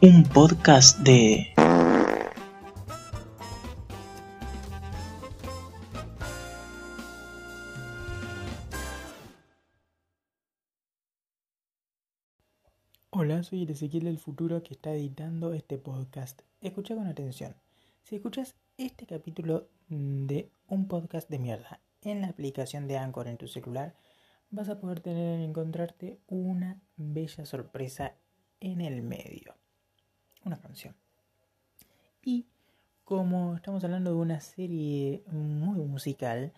un podcast de... Hola, soy el Ezequiel del futuro que está editando este podcast. Escucha con atención. Si escuchas este capítulo de un podcast de mierda en la aplicación de Anchor en tu celular, vas a poder tener encontrarte una bella sorpresa en el medio una canción. Y como estamos hablando de una serie muy musical,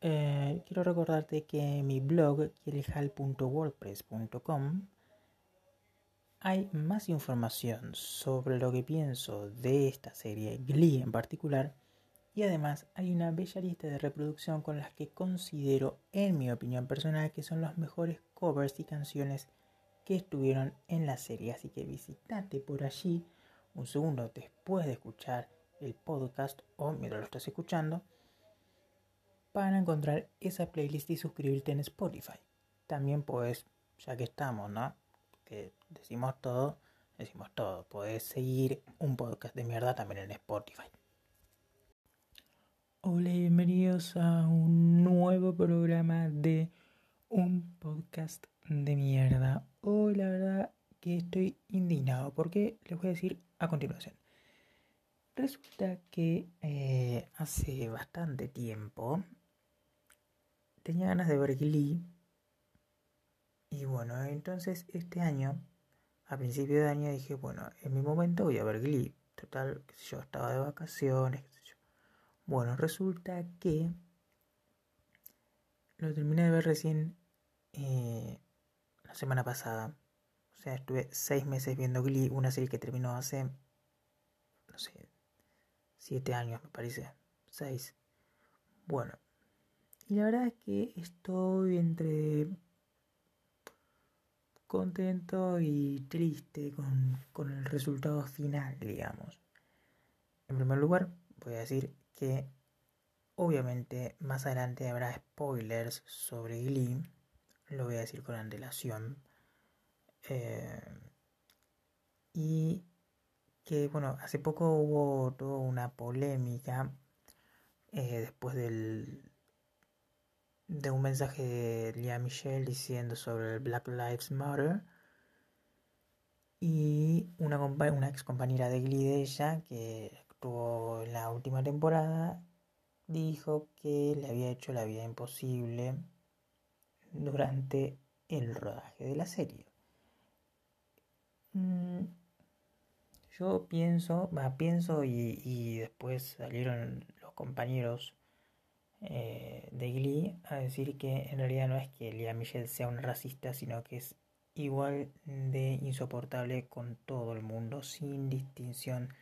eh, quiero recordarte que en mi blog, kielhal.wordpress.com, hay más información sobre lo que pienso de esta serie, Glee en particular, y además hay una bella lista de reproducción con las que considero, en mi opinión personal, que son los mejores covers y canciones que estuvieron en la serie. Así que visitate por allí un segundo después de escuchar el podcast o mientras lo estás escuchando para encontrar esa playlist y suscribirte en Spotify. También puedes, ya que estamos, ¿no? Que decimos todo, decimos todo. Puedes seguir un podcast de mierda también en Spotify. Hola y bienvenidos a un nuevo programa de un podcast de mierda. Hoy la verdad que estoy indignado porque les voy a decir a continuación. Resulta que eh, hace bastante tiempo tenía ganas de ver Glee. Y bueno, entonces este año, a principio de año, dije, bueno, en mi momento voy a ver Glee. Total, qué yo, estaba de vacaciones. Bueno, resulta que lo terminé de ver recién eh, la semana pasada. O sea, estuve seis meses viendo Glee, una serie que terminó hace, no sé, siete años me parece, seis. Bueno, y la verdad es que estoy entre contento y triste con, con el resultado final, digamos. En primer lugar, voy a decir que obviamente más adelante habrá spoilers sobre Glee, lo voy a decir con antelación eh, y que, bueno, hace poco hubo toda una polémica eh, después del, de un mensaje de Lia Michelle diciendo sobre el Black Lives Matter. Y una, una ex compañera de Glee de ella, que actuó en la última temporada, dijo que le había hecho la vida imposible durante el rodaje de la serie. Mm, yo pienso, va, pienso y, después salieron los compañeros eh, de Glee a decir que en realidad no es que Lea Michelle sea un racista, sino que es igual de insoportable con todo el mundo, sin distinción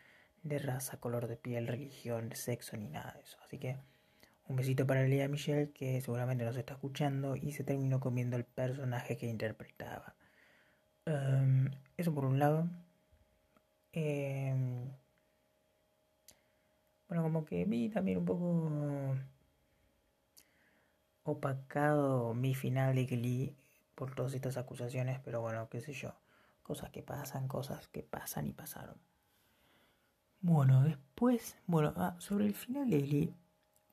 de raza, color de piel, religión, sexo ni nada de eso. Así que un besito para Lea Michelle que seguramente nos está escuchando y se terminó comiendo el personaje que interpretaba. Em, eso por un lado. Em, bueno, como que vi también un poco opacado mi final de Glee por todas estas acusaciones, pero bueno, qué sé yo. Cosas que pasan, cosas que pasan y pasaron. Bueno, después, bueno, ah, sobre el final de Glee,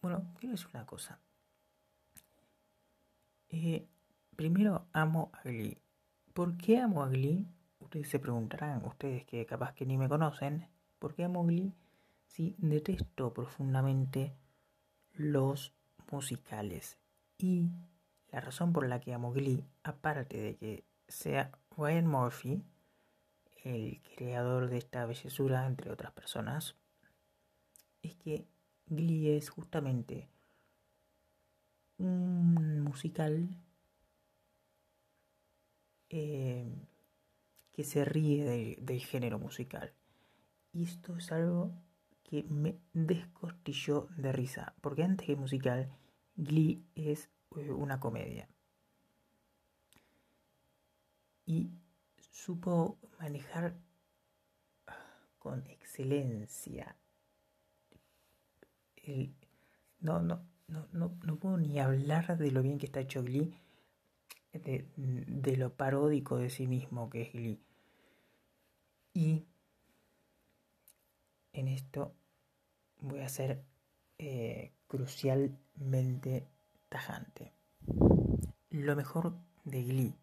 bueno, quiero decir una cosa. Eh, primero amo a Glee. ¿Por qué amo a Glee? Ustedes se preguntarán, ustedes que capaz que ni me conocen, ¿por qué amo Glee? Sí, detesto profundamente los musicales. Y la razón por la que amo Glee, aparte de que sea Ryan Murphy, el creador de esta bellezura, entre otras personas, es que Glee es justamente un musical eh, que se ríe del género musical. Y esto es algo que me descostilló de risa, porque antes que musical, Glee es eh, una comedia. Y supo manejar con excelencia no, no, no, no, no puedo ni hablar de lo bien que está hecho Glee de, lo paródico de sí mismo que es Glee. Y esto voy a ser eh, crucialmente tajante. Lo mejor de Glee,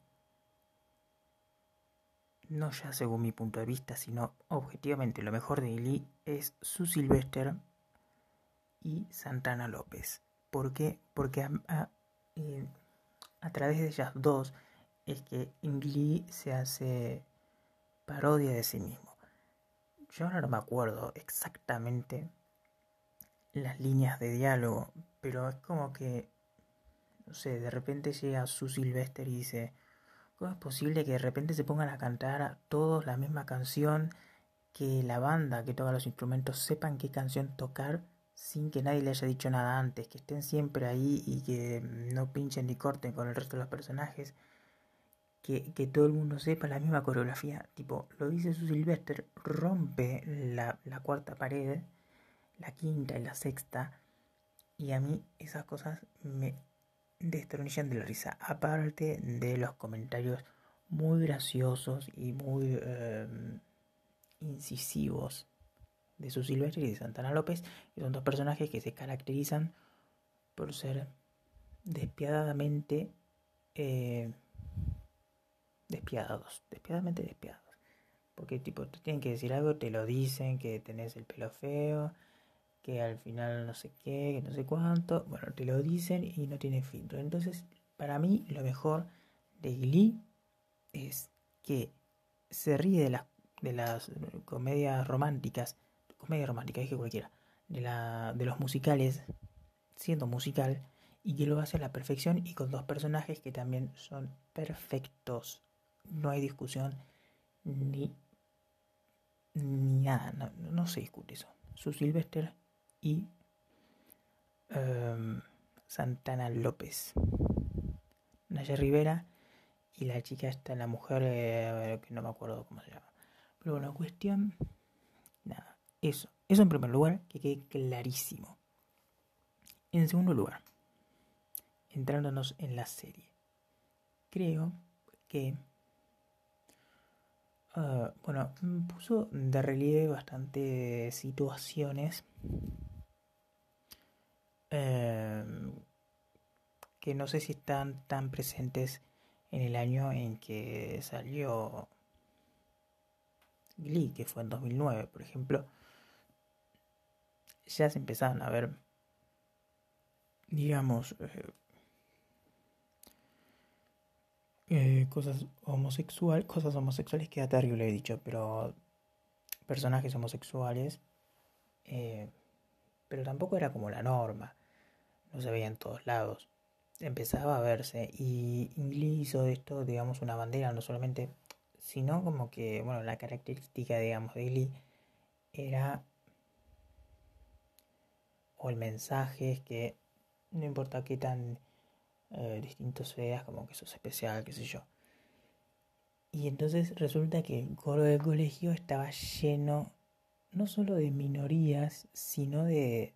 no ya según mi punto de vista, sino objetivamente lo mejor de Glee es su Sylvester y Santana López. ¿Por qué? Porque a, eh, través de ellas dos es que Glee se hace parodia de sí mismo. Yo ahora no me acuerdo exactamente las líneas de diálogo, pero es como que, no sé, de repente llega su Sylvester y dice, ¿cómo es posible que de repente se pongan a cantar a todos la misma canción, que la banda que toca los instrumentos sepan qué canción tocar sin que nadie le haya dicho nada antes, que estén siempre ahí y que no pinchen ni corten con el resto de los personajes? que, todo el mundo sepa la misma coreografía. Tipo, lo dice su Sylvester, rompe la, la cuarta pared, la quinta y la sexta. Y a mí esas cosas me destronillan de la risa. Aparte de los comentarios muy graciosos y muy em, incisivos de su Silvestre y de Santana López, que son dos personajes que se caracterizan por ser despiadadamente eh, despiadados, despiadadamente despiadados. Porque tipo, te tienen que decir algo, te lo dicen, que tenés el pelo feo, que al final no sé qué, que no sé cuánto. Bueno, te lo dicen y no tiene filtro. Entonces, para mí, lo mejor de Glee es que se ríe de las, de las comedias románticas, comedia romántica, dije cualquiera, de, la, de los musicales, siendo musical, y que lo hace a la perfección y con dos personajes que también son perfectos no hay discusión ni, ni nada, no, se discute eso. Su Silvester y em, Santana López. Naya Rivera y la chica está la mujer eh, que no me acuerdo cómo se llama. Pero bueno, cuestión, eso. Eso en primer lugar, que quede clarísimo. En segundo lugar, entrándonos en la serie. Creo que Ah, bueno, puso de relieve bastantes situaciones em, que no sé si están tan presentes en el año en que salió Glee, que fue en 2009, por ejemplo. Ya se empezaron a ver, digamos, eh, eh, cosas homosexuales, cosas homosexuales queda terrible he dicho, pero personajes homosexuales, eh, pero tampoco era como la norma, no se veía en todos lados, empezaba a verse y Glee hizo esto, digamos, una bandera, no solamente, sino como que, bueno, la característica, digamos, de Glee era, o el mensaje es que no importa qué tan eh, distintos feas, como que sos especial, qué sé yo. Y entonces resulta que el coro del colegio estaba lleno no solo de minorías, sino de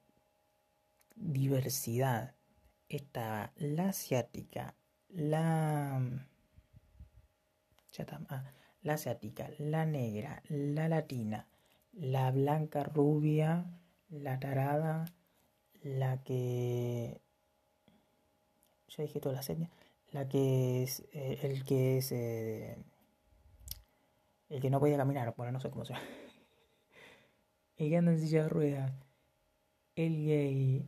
diversidad. Estaba la asiática, la... Ah, la asiática, la negra, la latina, la blanca rubia, la tarada, la que ya dije toda la serie, la que es eh, el que es eh, el que no podía caminar, bueno, no sé cómo se llama. El que anda en silla de ruedas, el gay,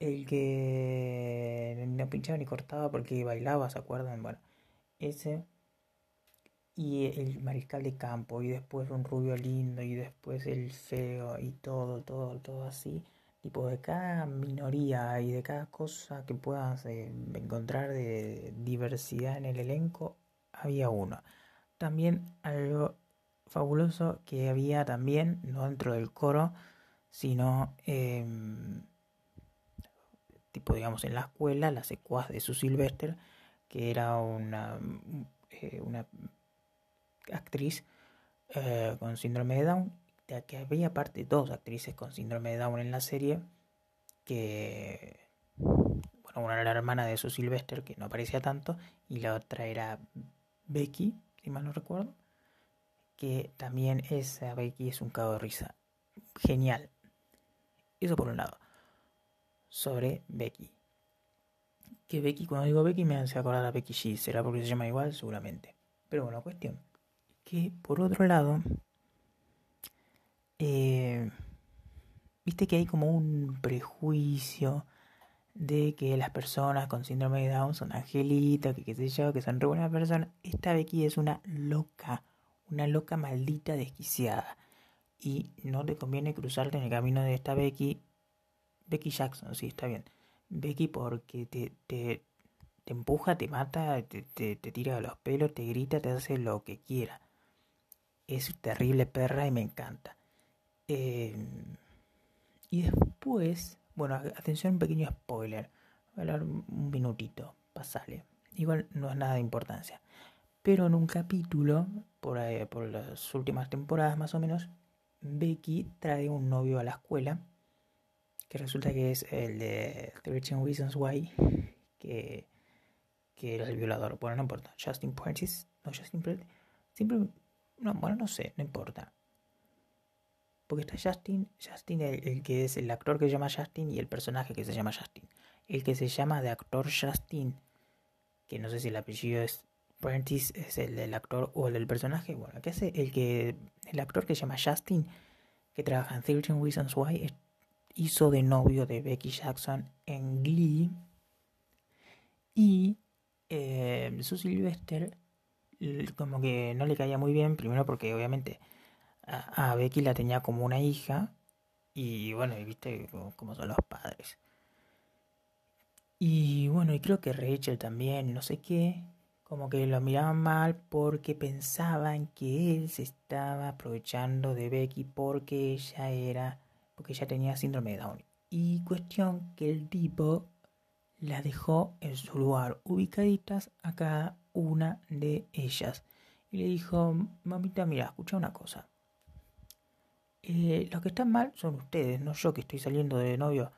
el que no pinchaba ni cortaba porque bailaba, ¿se acuerdan? Bueno, ese y el mariscal de campo y después un rubio lindo y después el feo y todo, todo, todo así tipo de cada minoría y de cada cosa que puedas eh, encontrar de diversidad en el elenco, había uno. También algo fabuloso que había también, no dentro del coro, sino em, tipo digamos en la escuela, la secuaz de su Sylvester, que era una, eh, una actriz eh, con síndrome de Down que había aparte dos actrices con síndrome de Down en la serie, que, bueno, una era la hermana de su Sylvester, que no aparecía tanto, y la otra era Becky, si mal no recuerdo, que también esa Becky es un cago de risa. genial. Eso por un lado. Sobre Becky. Que Becky, cuando digo Becky, me hace acordar a Becky G. ¿Será porque se llama igual? Seguramente. Pero bueno, cuestión. Que por otro lado, eh, viste que hay como un prejuicio de que las personas con síndrome de Down son angelitos, que qué sé yo, que son re buenas personas. Esta Becky es una loca, una loca maldita desquiciada. Y no te conviene cruzarte en el camino de esta Becky. Becky Jackson, sí, está bien. Becky porque te, te, te empuja, te mata, te, te, tira de los pelos, te grita, te hace lo que quiera. Es terrible perra y me encanta. Eh, y después bueno, atención, un pequeño spoiler. Voy a hablar un minutito, pasale. Igual no es nada de importancia. Pero en un capítulo, por, por las últimas temporadas más o menos, Becky trae un novio a la escuela, que resulta que es el de 13 Reasons Why, que, que era el violador. Bueno, no importa. Justin Prentice, no Justin Prentice. Siempre, no, bueno, no sé, no importa. Porque está Justin, Justin el, que es el actor que se llama Justin y el personaje que se llama Justin. El que se llama de actor Justin, que no sé si el apellido es Prentice, es el del actor o el del personaje. Bueno, ¿qué hace? El que el actor que se llama Justin, que trabaja en 13 Reasons Why, hizo de novio de Becky Jackson en Glee. Y eh, Sylvester como que no le caía muy bien, primero porque obviamente a, Becky la tenía como una hija y bueno, viste cómo son los padres. Y bueno, y creo que Rachel también, no sé qué, como que lo miraban mal porque pensaban que él se estaba aprovechando de Becky porque ella era, porque ella tenía síndrome de Down. Y cuestión que el tipo la dejó en su lugar, ubicaditas a cada una de ellas. Y le dijo, mamita, mira, escucha una cosa. Eh, los que están mal son ustedes, no yo que estoy saliendo de novio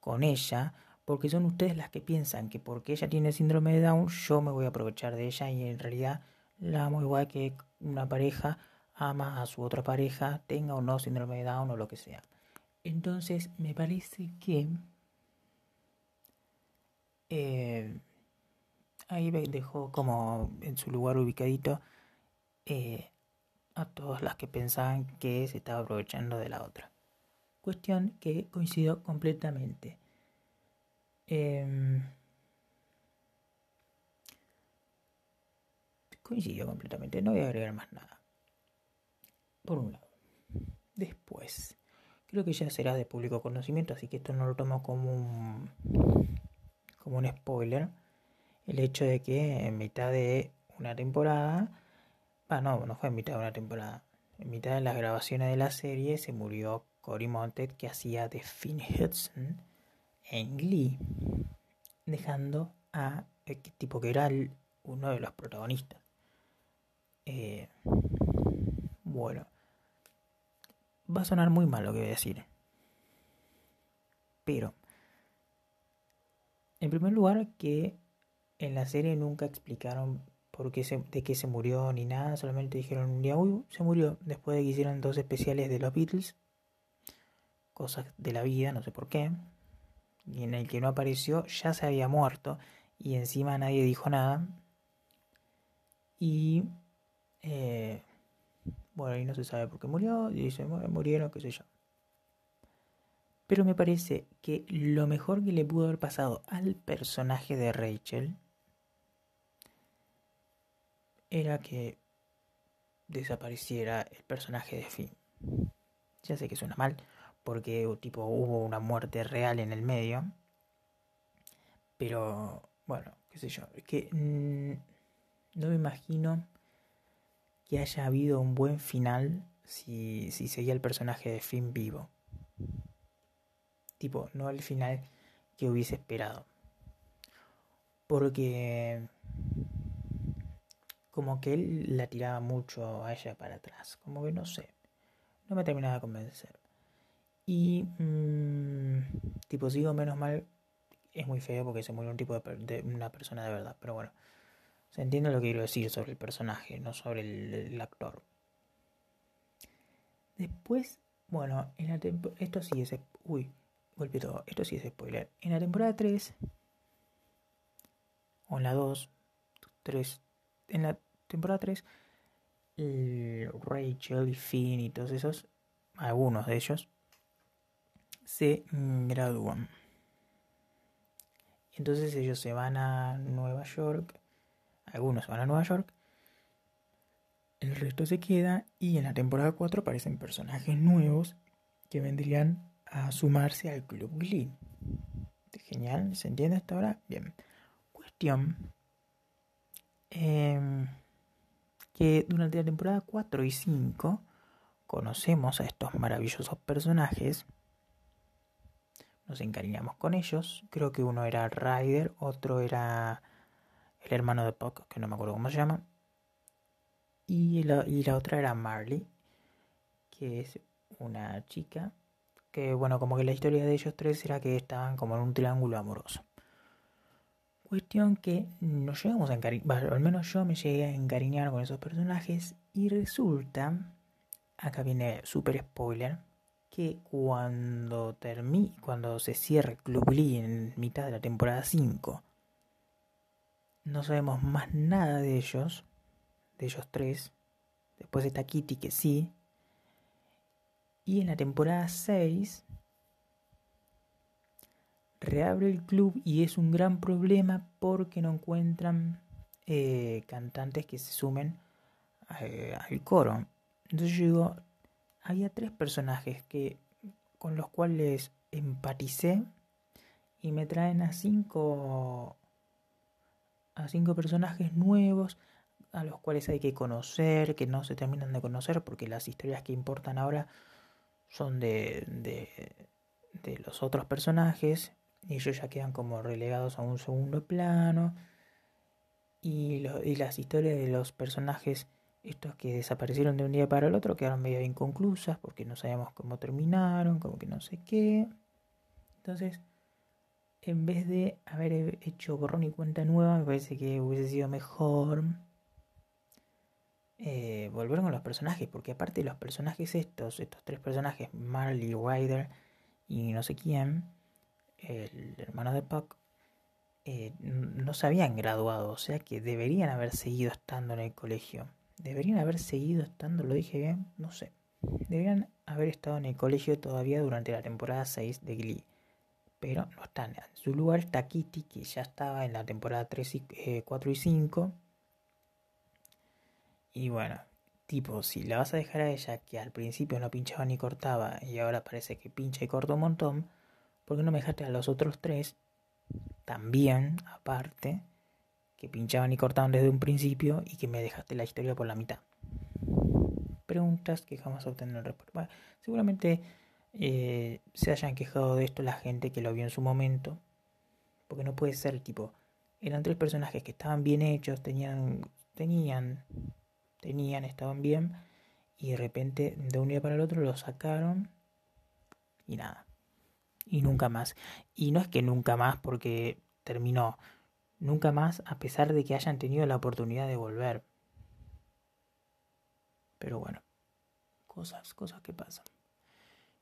con ella, porque son ustedes las que piensan que porque ella tiene síndrome de Down, yo me voy a aprovechar de ella y en realidad la amo igual que una pareja ama a su otra pareja, tenga o no síndrome de Down o lo que sea. Entonces me parece que eh, ahí dejó como en su lugar ubicadito eh, a todas las que pensaban que se estaba aprovechando de la otra. Cuestión que coincidió completamente. Eh, coincidió completamente, no voy a agregar más nada. Por un lado. Después, creo que ya será de público conocimiento, así que esto no lo tomo como un, como un spoiler. El hecho de que en mitad de una temporada Ah, no, no fue en mitad de una temporada. En mitad de las grabaciones de la serie se murió Cory Monteith, que hacía de Finn Hudson en Glee, dejando a el tipo que era uno de los protagonistas. Eh, bueno, va a sonar muy mal lo que voy a decir. Pero, en primer lugar, que en la serie nunca explicaron porque de qué se murió ni nada, solamente dijeron un día, uy, se murió, después de que hicieron dos especiales de los Beatles, cosas de la vida, no sé por qué, y en el que no apareció ya se había muerto y encima nadie dijo nada. Y eh, bueno, y no se sabe por qué murió, y dice, murieron, qué sé yo. Pero me parece que lo mejor que le pudo haber pasado al personaje de Rachel era que desapareciera el personaje de Finn. Ya sé que suena mal, porque tipo hubo una muerte real en el medio. Pero bueno, qué sé yo, es que mm, no me imagino que haya habido un buen final si, si seguía el personaje de Finn vivo. Tipo, no el final que hubiese esperado. Porque como que él la tiraba mucho a ella para atrás. Como que no sé. No me terminaba de convencer. Y mm, tipo, sigo menos mal. Es muy feo porque se murió un tipo de, una persona de verdad. Pero bueno. Se entiende lo que quiero decir sobre el personaje, no sobre el, actor. Después, Bueno, en la esto sí es... Uy, golpeé todo. Esto sí es spoiler. En la temporada 3, o en la 2, 3, en la temporada 3, Rachel y Finn y todos esos, algunos de ellos, se gradúan. Entonces ellos se van a Nueva York, algunos van a Nueva York, el resto se queda y en la temporada 4 aparecen personajes nuevos que vendrían a sumarse al Club Glee. Genial, ¿se entiende hasta ahora? Bien. Cuestión em, que durante la temporada 4 y 5 conocemos a estos maravillosos personajes nos encariñamos con ellos. Creo que uno era Ryder, otro era el hermano de Puck, que no me acuerdo cómo se llama. Y la, y la otra era Marley, que es una chica que, bueno, como que la historia de ellos tres era que estaban como en un triángulo amoroso. Cuestión que nos llegamos a encariñar, al menos yo me llegué a encariñar con esos personajes y resulta, acá viene super spoiler, que cuando termine, cuando se cierre Club Lee en mitad de la temporada 5, no sabemos más nada de ellos, de ellos tres. Después está Kitty que sí. Y en la temporada 6 reabre el club y es un gran problema porque no encuentran eh, cantantes que se sumen eh, al coro. Entonces yo digo, había tres personajes que con los cuales empaticé y me traen a cinco a cinco personajes nuevos a los cuales hay que conocer, que no se terminan de conocer porque las historias que importan ahora son de, de, de los otros personajes y ellos ya quedan como relegados a un segundo plano y, y las historias de los personajes estos que desaparecieron de un día para el otro quedaron medio inconclusas porque no sabíamos cómo terminaron, como que no sé qué. Entonces, en vez de haber hecho borrón y cuenta nueva, me parece que hubiese sido mejor eh, volver con los personajes, porque aparte los personajes estos, estos tres personajes, Marley, Ryder y no sé quién, el hermano de Puck, eh, no se habían graduado, o sea que deberían haber seguido estando en el colegio. Deberían haber seguido estando, lo dije bien, no sé. Deberían haber estado en el colegio todavía durante la temporada 6 de Glee. Pero no están. En su lugar está Kitty, que ya estaba en la temporada 3 y, 4 eh, y 5. Y bueno, tipo, si la vas a dejar a ella, que al principio no pinchaba ni cortaba, y ahora parece que pincha y corta un montón, ¿por qué no me dejaste a los otros tres también, aparte? que pinchaban y cortaban desde un principio y que me dejaste la historia por la mitad. Preguntas que jamás obtendrán respuesta. seguramente eh, se hayan quejado de esto la gente que lo vio en su momento, porque no puede ser tipo, eran tres personajes que estaban bien hechos, tenían, tenían, tenían, estaban bien, y de repente de un día para el otro lo sacaron y nada. Y nunca más. Y no es que nunca más porque terminó nunca más a pesar de que hayan tenido la oportunidad de volver. Pero bueno, cosas, cosas que pasan.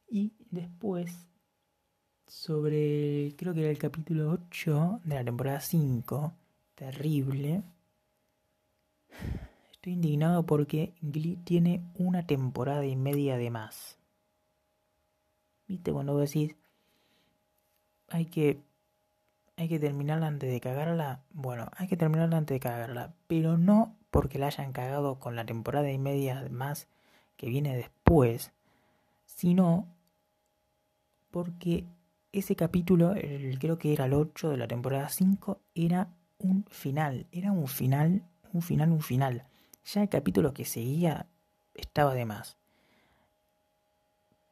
Y después, sobre, creo que era el capítulo 8 de la temporada 5, terrible. Estoy indignado porque Glee tiene una temporada y media de más. ¿Viste? Cuando decís, hay que hay que terminarla antes de cagarla. Bueno, hay que terminarla antes de cagarla, pero no porque la hayan cagado con la temporada y media más que viene después, sino porque ese capítulo, creo que era el 8 de la temporada 5, era un final, era un final, un final, un final. Ya el capítulo que seguía estaba de más.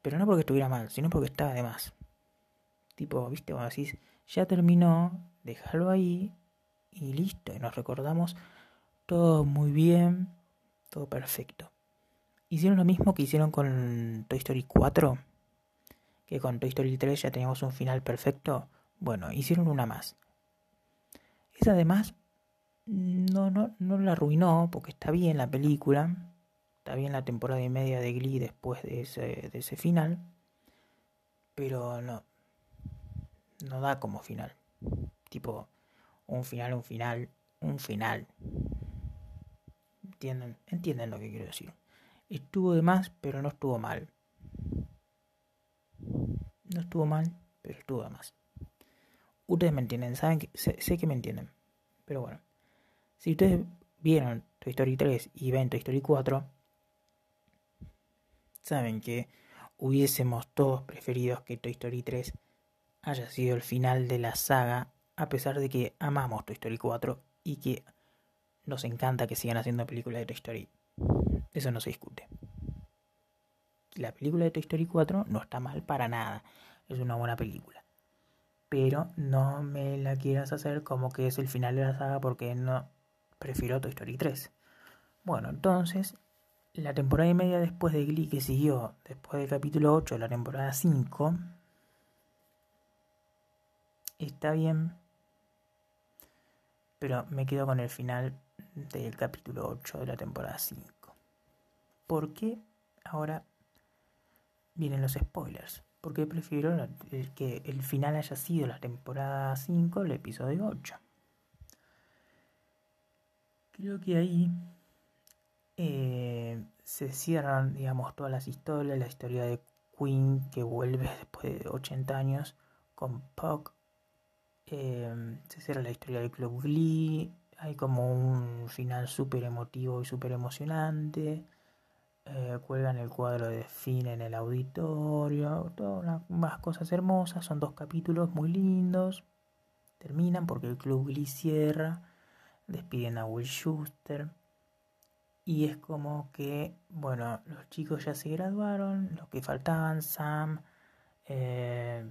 Pero no porque estuviera mal, sino porque estaba de más. Tipo, viste, cuando decís, ya terminó, déjalo ahí y listo. Y nos recordamos todo muy bien, todo perfecto. Hicieron lo mismo que hicieron con Toy Story 4, que con Toy Story 3 ya teníamos un final perfecto. Bueno, hicieron una más. Esa además no, no, no la arruinó porque está bien la película, está bien la temporada y media de Glee después de ese, de ese final, pero no, no da como final. Tipo, un final, un final, un final. ¿Entienden? ¿Entienden lo que quiero decir? Estuvo de más, pero no estuvo mal. No estuvo mal, pero estuvo de más. Ustedes me entienden, saben que sé, sé que me entienden. Pero bueno, si ustedes vieron Toy Story 3 y ven Toy Story 4, saben que hubiésemos todos preferido que Toy Story 3 haya sido el final de la saga, a pesar de que amamos Toy Story 4 y que nos encanta que sigan haciendo películas de Toy Story. Eso no se discute. La película de Toy Story 4 no está mal para nada. Es una buena película. Pero no me la quieras hacer como que es el final de la saga porque no prefiero Toy Story 3. Bueno, entonces, la temporada y media después de Glee que siguió, después del capítulo 8 de la temporada 5, está bien, pero me quedo con el final del capítulo 8 de la temporada 5. ¿Por qué ahora vienen los spoilers? Porque prefiero que el final haya sido la temporada 5, el episodio 8. Creo que ahí eh, se cierran, digamos, todas las historias, la historia de Queen que vuelve después de 80 años con Puck, eh, se cierra la historia del Club Glee, hay como un final súper emotivo y súper emocionante, eh, cuelgan el cuadro de Finn en el auditorio, todas más cosas hermosas, son dos capítulos muy lindos, terminan porque el Club Glee cierra, despiden a Will Schuster y es como que, bueno, los chicos ya se graduaron, los que faltaban, Sam, eh,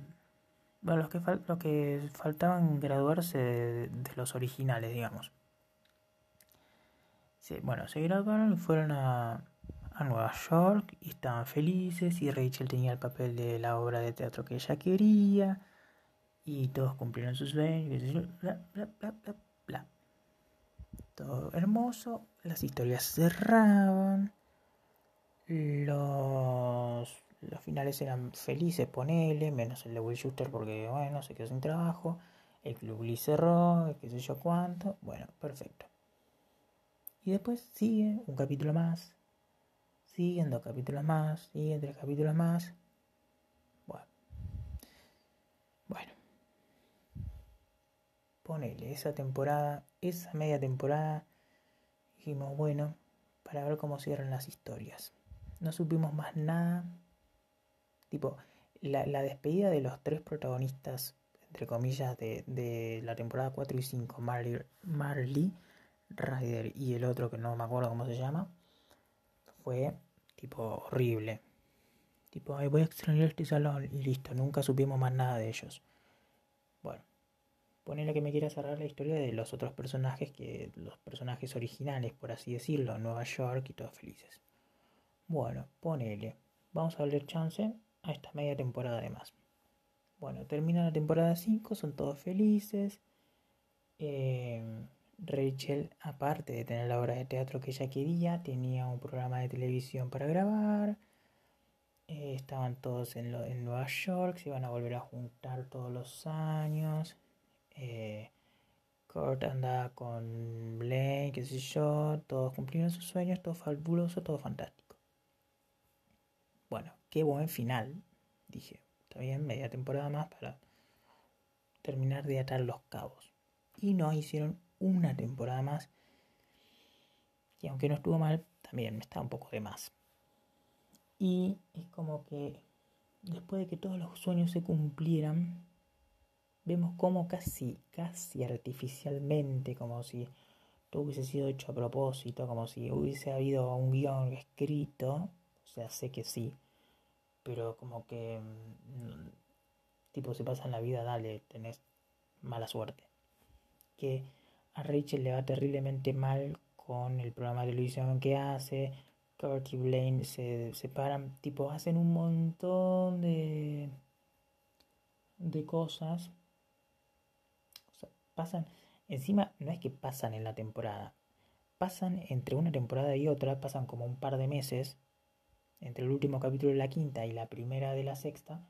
bueno, los que, faltaban graduarse de, los originales, digamos. bueno, se graduaron y fueron a, a Nueva York y estaban felices y Rachel tenía el papel de la obra de teatro que ella quería y todos cumplieron sus sueños, bla, bla, bla, bla, bla todo hermoso, las historias cerraban, los, los finales eran felices, ponele, menos el de Will Schuster porque, bueno, se quedó sin trabajo, el club Lee cerró, qué sé yo cuánto, bueno, perfecto. Y después sigue un capítulo más, siguen dos capítulos más, siguen tres capítulos más. Bueno. Bueno ponele, esa temporada, esa media temporada, dijimos, bueno, para ver cómo cierran las historias. No supimos más nada. Tipo, la, despedida de los tres protagonistas, entre comillas, de, de la temporada 4 y 5, Marley, Marley Ryder y el otro que no me acuerdo cómo se llama, fue tipo horrible. Tipo, Ay, voy a extrañar este salón y listo, nunca supimos más nada de ellos. Bueno, Ponele que me quiera cerrar la historia de los otros personajes, que los personajes originales, por así decirlo, Nueva York y todos felices. Bueno, ponele. Vamos a darle chance a esta media temporada de más. Bueno, termina la temporada 5, son todos felices. Em, Rachel, aparte de tener la obra de teatro que ella quería, tenía un programa de televisión para grabar. Eh, estaban todos en, en Nueva York, se iban a volver a juntar todos los años. Eh, Kurt anda con Blaine, qué sé yo, todos cumplieron sus sueños, todo fabuloso, todo fantástico. Bueno, qué buen final, dije. Está bien, media temporada más para terminar de atar los cabos. Y no hicieron una temporada más. Y aunque no estuvo mal, también está un poco de más. Y es como que después de que todos los sueños se cumplieran, vemos como casi, casi artificialmente, como si todo hubiese sido hecho a propósito, como si hubiese habido un guion escrito, o sea, sé que sí, pero como que, mm, tipo, se pasa en la vida, dale, tenés mala suerte. Que a Rachel le va terriblemente mal con el programa de televisión que hace, Kurt y Blaine se separan, tipo, hacen un montón de, de cosas pasan, encima no es que pasan en la temporada, pasan entre una temporada y otra, pasan como un par de meses, entre el último capítulo de la quinta y la primera de la sexta,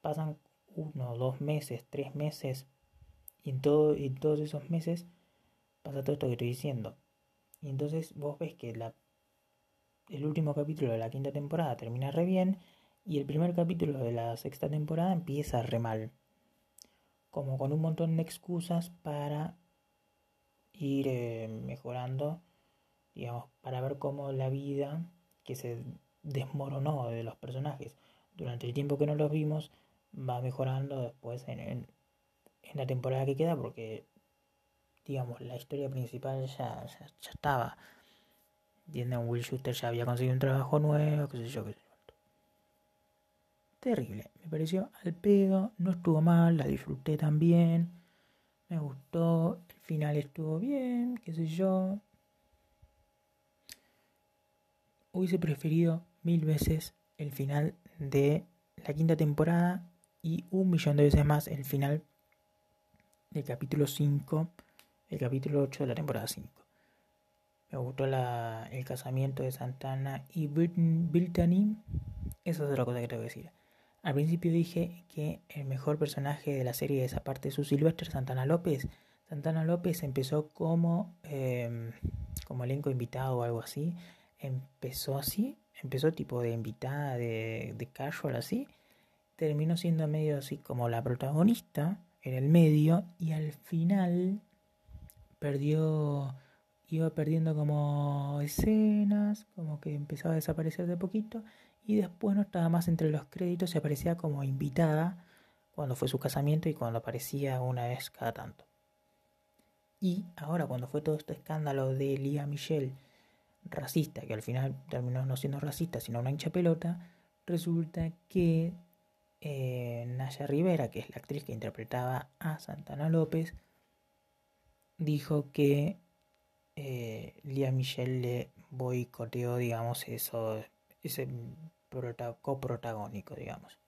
pasan uno, dos meses, tres meses, y en, todo, en todos esos meses pasa todo esto que estoy diciendo. Y entonces vos ves que la, el último capítulo de la quinta temporada termina re bien y el primer capítulo de la sexta temporada empieza re mal. Como con un montón de excusas para ir eh, mejorando, digamos, para ver cómo la vida que se desmoronó de los personajes durante el tiempo que no los vimos va mejorando después en, en, la temporada que queda porque digamos la historia principal ya, ya, ya estaba. Will Schuster ya había conseguido un trabajo nuevo qué sé yo qué sé yo terrible me pareció al pedo no estuvo mal la disfruté también me gustó el final estuvo bien qué sé yo hubiese preferido mil veces el final de la quinta temporada y un millón de veces más el final del capítulo 5, el capítulo 8 de la temporada 5. Me gustó el casamiento de Santana y Brittany. Eso es otra cosa que tengo que decir. Al principio dije que el mejor personaje de la serie es aparte de su Silvestre, Santana López. Santana López empezó como, eh, como elenco invitado o algo así. Empezó así, empezó tipo de invitada, de, casual así. Terminó siendo medio así como la protagonista en el medio y al final perdió iba perdiendo como escenas, como que empezaba a desaparecer de poquito y después no estaba más entre los créditos y aparecía como invitada cuando fue su casamiento y cuando aparecía una vez cada tanto. Y ahora cuando fue todo este escándalo de Lía Michelle racista, que al final terminó no siendo racista, sino una hincha pelota, resulta que eh, Naya Rivera, que es la actriz que interpretaba a Santana López, dijo que eh, Lía Michelle le boicoteó, digamos, eso, ese coprotagónico, digamos.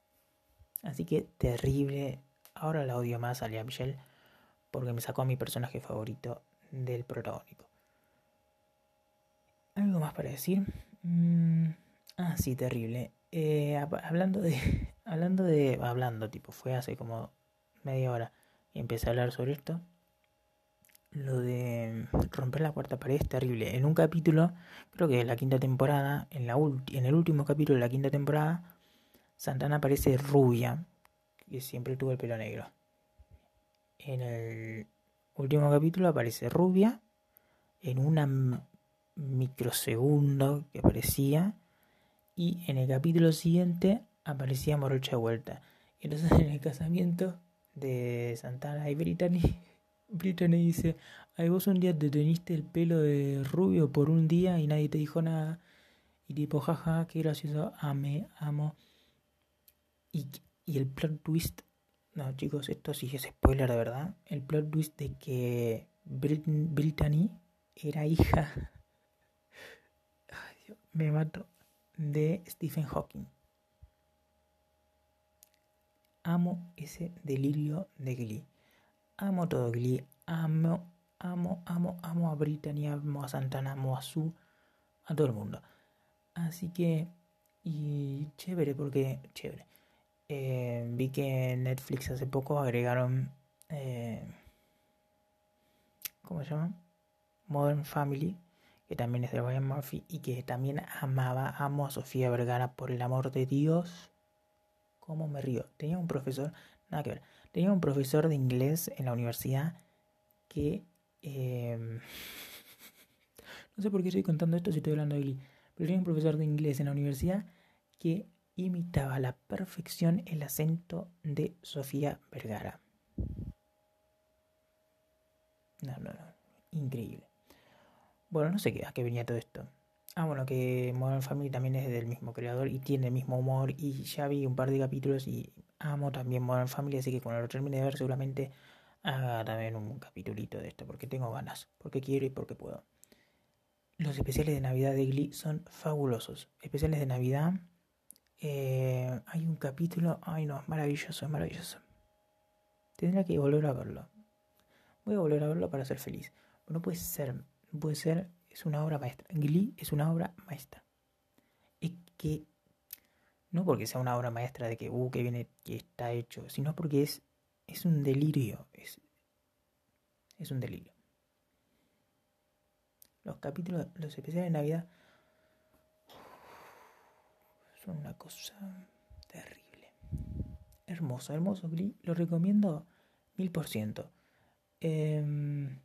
Así que terrible. Ahora la odio más a Lía Michelle porque me sacó a mi personaje favorito del protagónico. ¿Algo más para decir? Mm, ah, sí, terrible. Eh, hablando de. Hablando de. Hablando, tipo, fue hace como media hora. Y empecé a hablar sobre esto. Lo de romper la cuarta pared es terrible. En un capítulo, creo que es la quinta temporada, en, la en el último capítulo de la quinta temporada, Santana aparece rubia, que siempre tuvo el pelo negro. En el último capítulo aparece rubia, en una microsegundo que aparecía y en el capítulo siguiente aparecía Morocha de vuelta. Y entonces en el casamiento de Santana y Brittany, Brittany dice, ay vos un día te teniste el pelo de rubio por un día y nadie te dijo nada. Y tipo, jaja, qué gracioso, ame, amo. Y, y el plot twist, no chicos, esto sí es spoiler de verdad. El plot twist de que Brittany era hija... Me mato de Stephen Hawking. Amo ese delirio de Glee. Amo todo Glee. Amo, amo, amo, amo a Brittany, amo a Santana, amo a Sue, a todo el mundo. Así que, y chévere, porque, chévere. Eh, vi que en Netflix hace poco agregaron, eh, ¿cómo se llama? Modern Family que también es de Ryan Murphy y que también amaba, amo a Sofía Vergara por el amor de Dios. ¿Cómo me río? Tenía un profesor, nada que ver, tenía un profesor de inglés en la universidad que... Em, no sé por qué estoy contando esto si estoy hablando de Glee, pero tenía un profesor de inglés en la universidad que imitaba a la perfección el acento de Sofía Vergara. No, no, no. Increíble. Bueno, no sé qué, a qué venía todo esto. Ah, bueno, que Modern Family también es del mismo creador y tiene el mismo humor. Y ya vi un par de capítulos y amo también Modern Family, así que cuando lo termine de ver seguramente haga también un capitulito de esto, porque tengo ganas, porque quiero y porque puedo. Los especiales de Navidad de Glee son fabulosos. Especiales de Navidad. Eh, hay un capítulo. Ay no, es maravilloso, es maravilloso. Tendría que volver a verlo. Voy a volver a verlo para ser feliz. No puede ser puede ser, es una obra maestra. Glee es una obra maestra. Es que, no porque sea una obra maestra de que, uh, que viene, que está hecho, sino porque es, es un delirio. Es, es un delirio. Los capítulos, los especiales de Navidad son una cosa terrible. Hermoso, hermoso Glee. Lo recomiendo mil por ciento. Em,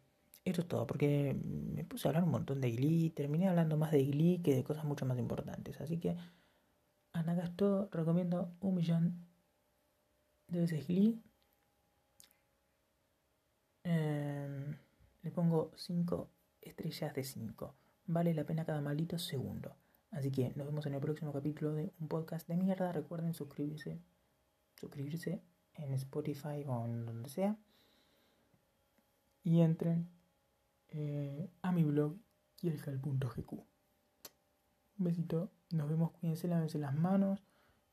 esto es todo, porque me puse a hablar un montón de Glee. Terminé hablando más de Glee que de cosas mucho más importantes. Así que, acá es todo. Recomiendo un millón de veces Glee. Em, le pongo 5 estrellas de 5. Vale la pena cada maldito segundo. Así que nos vemos en el próximo capítulo de un podcast de mierda. Recuerden suscribirse, suscribirse en Spotify o en donde sea. Y entren eh, a mi blog kielcal.gq. Un besito, nos vemos, cuídense, lávense las manos.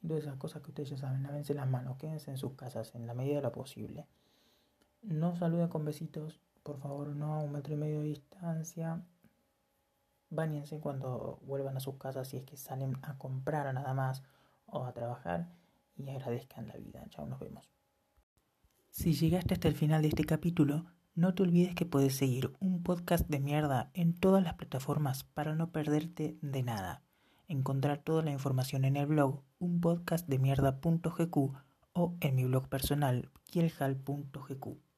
Y todas esas cosas que ustedes ya saben, lávense las manos, quédense en sus casas en la medida de lo posible. No saluden con besitos, por favor, no a un metro y medio de distancia. Báñense cuando vuelvan a sus casas si es que salen a comprar nada más o a trabajar y agradezcan la vida. Chao, nos vemos. Si llegaste hasta el final de este capítulo, no te olvides que puedes seguir un podcast de mierda en todas las plataformas para no perderte de nada. Encontrar toda la información en el blog unpodcastdemierda.gq o en mi blog personal kielhal.gq.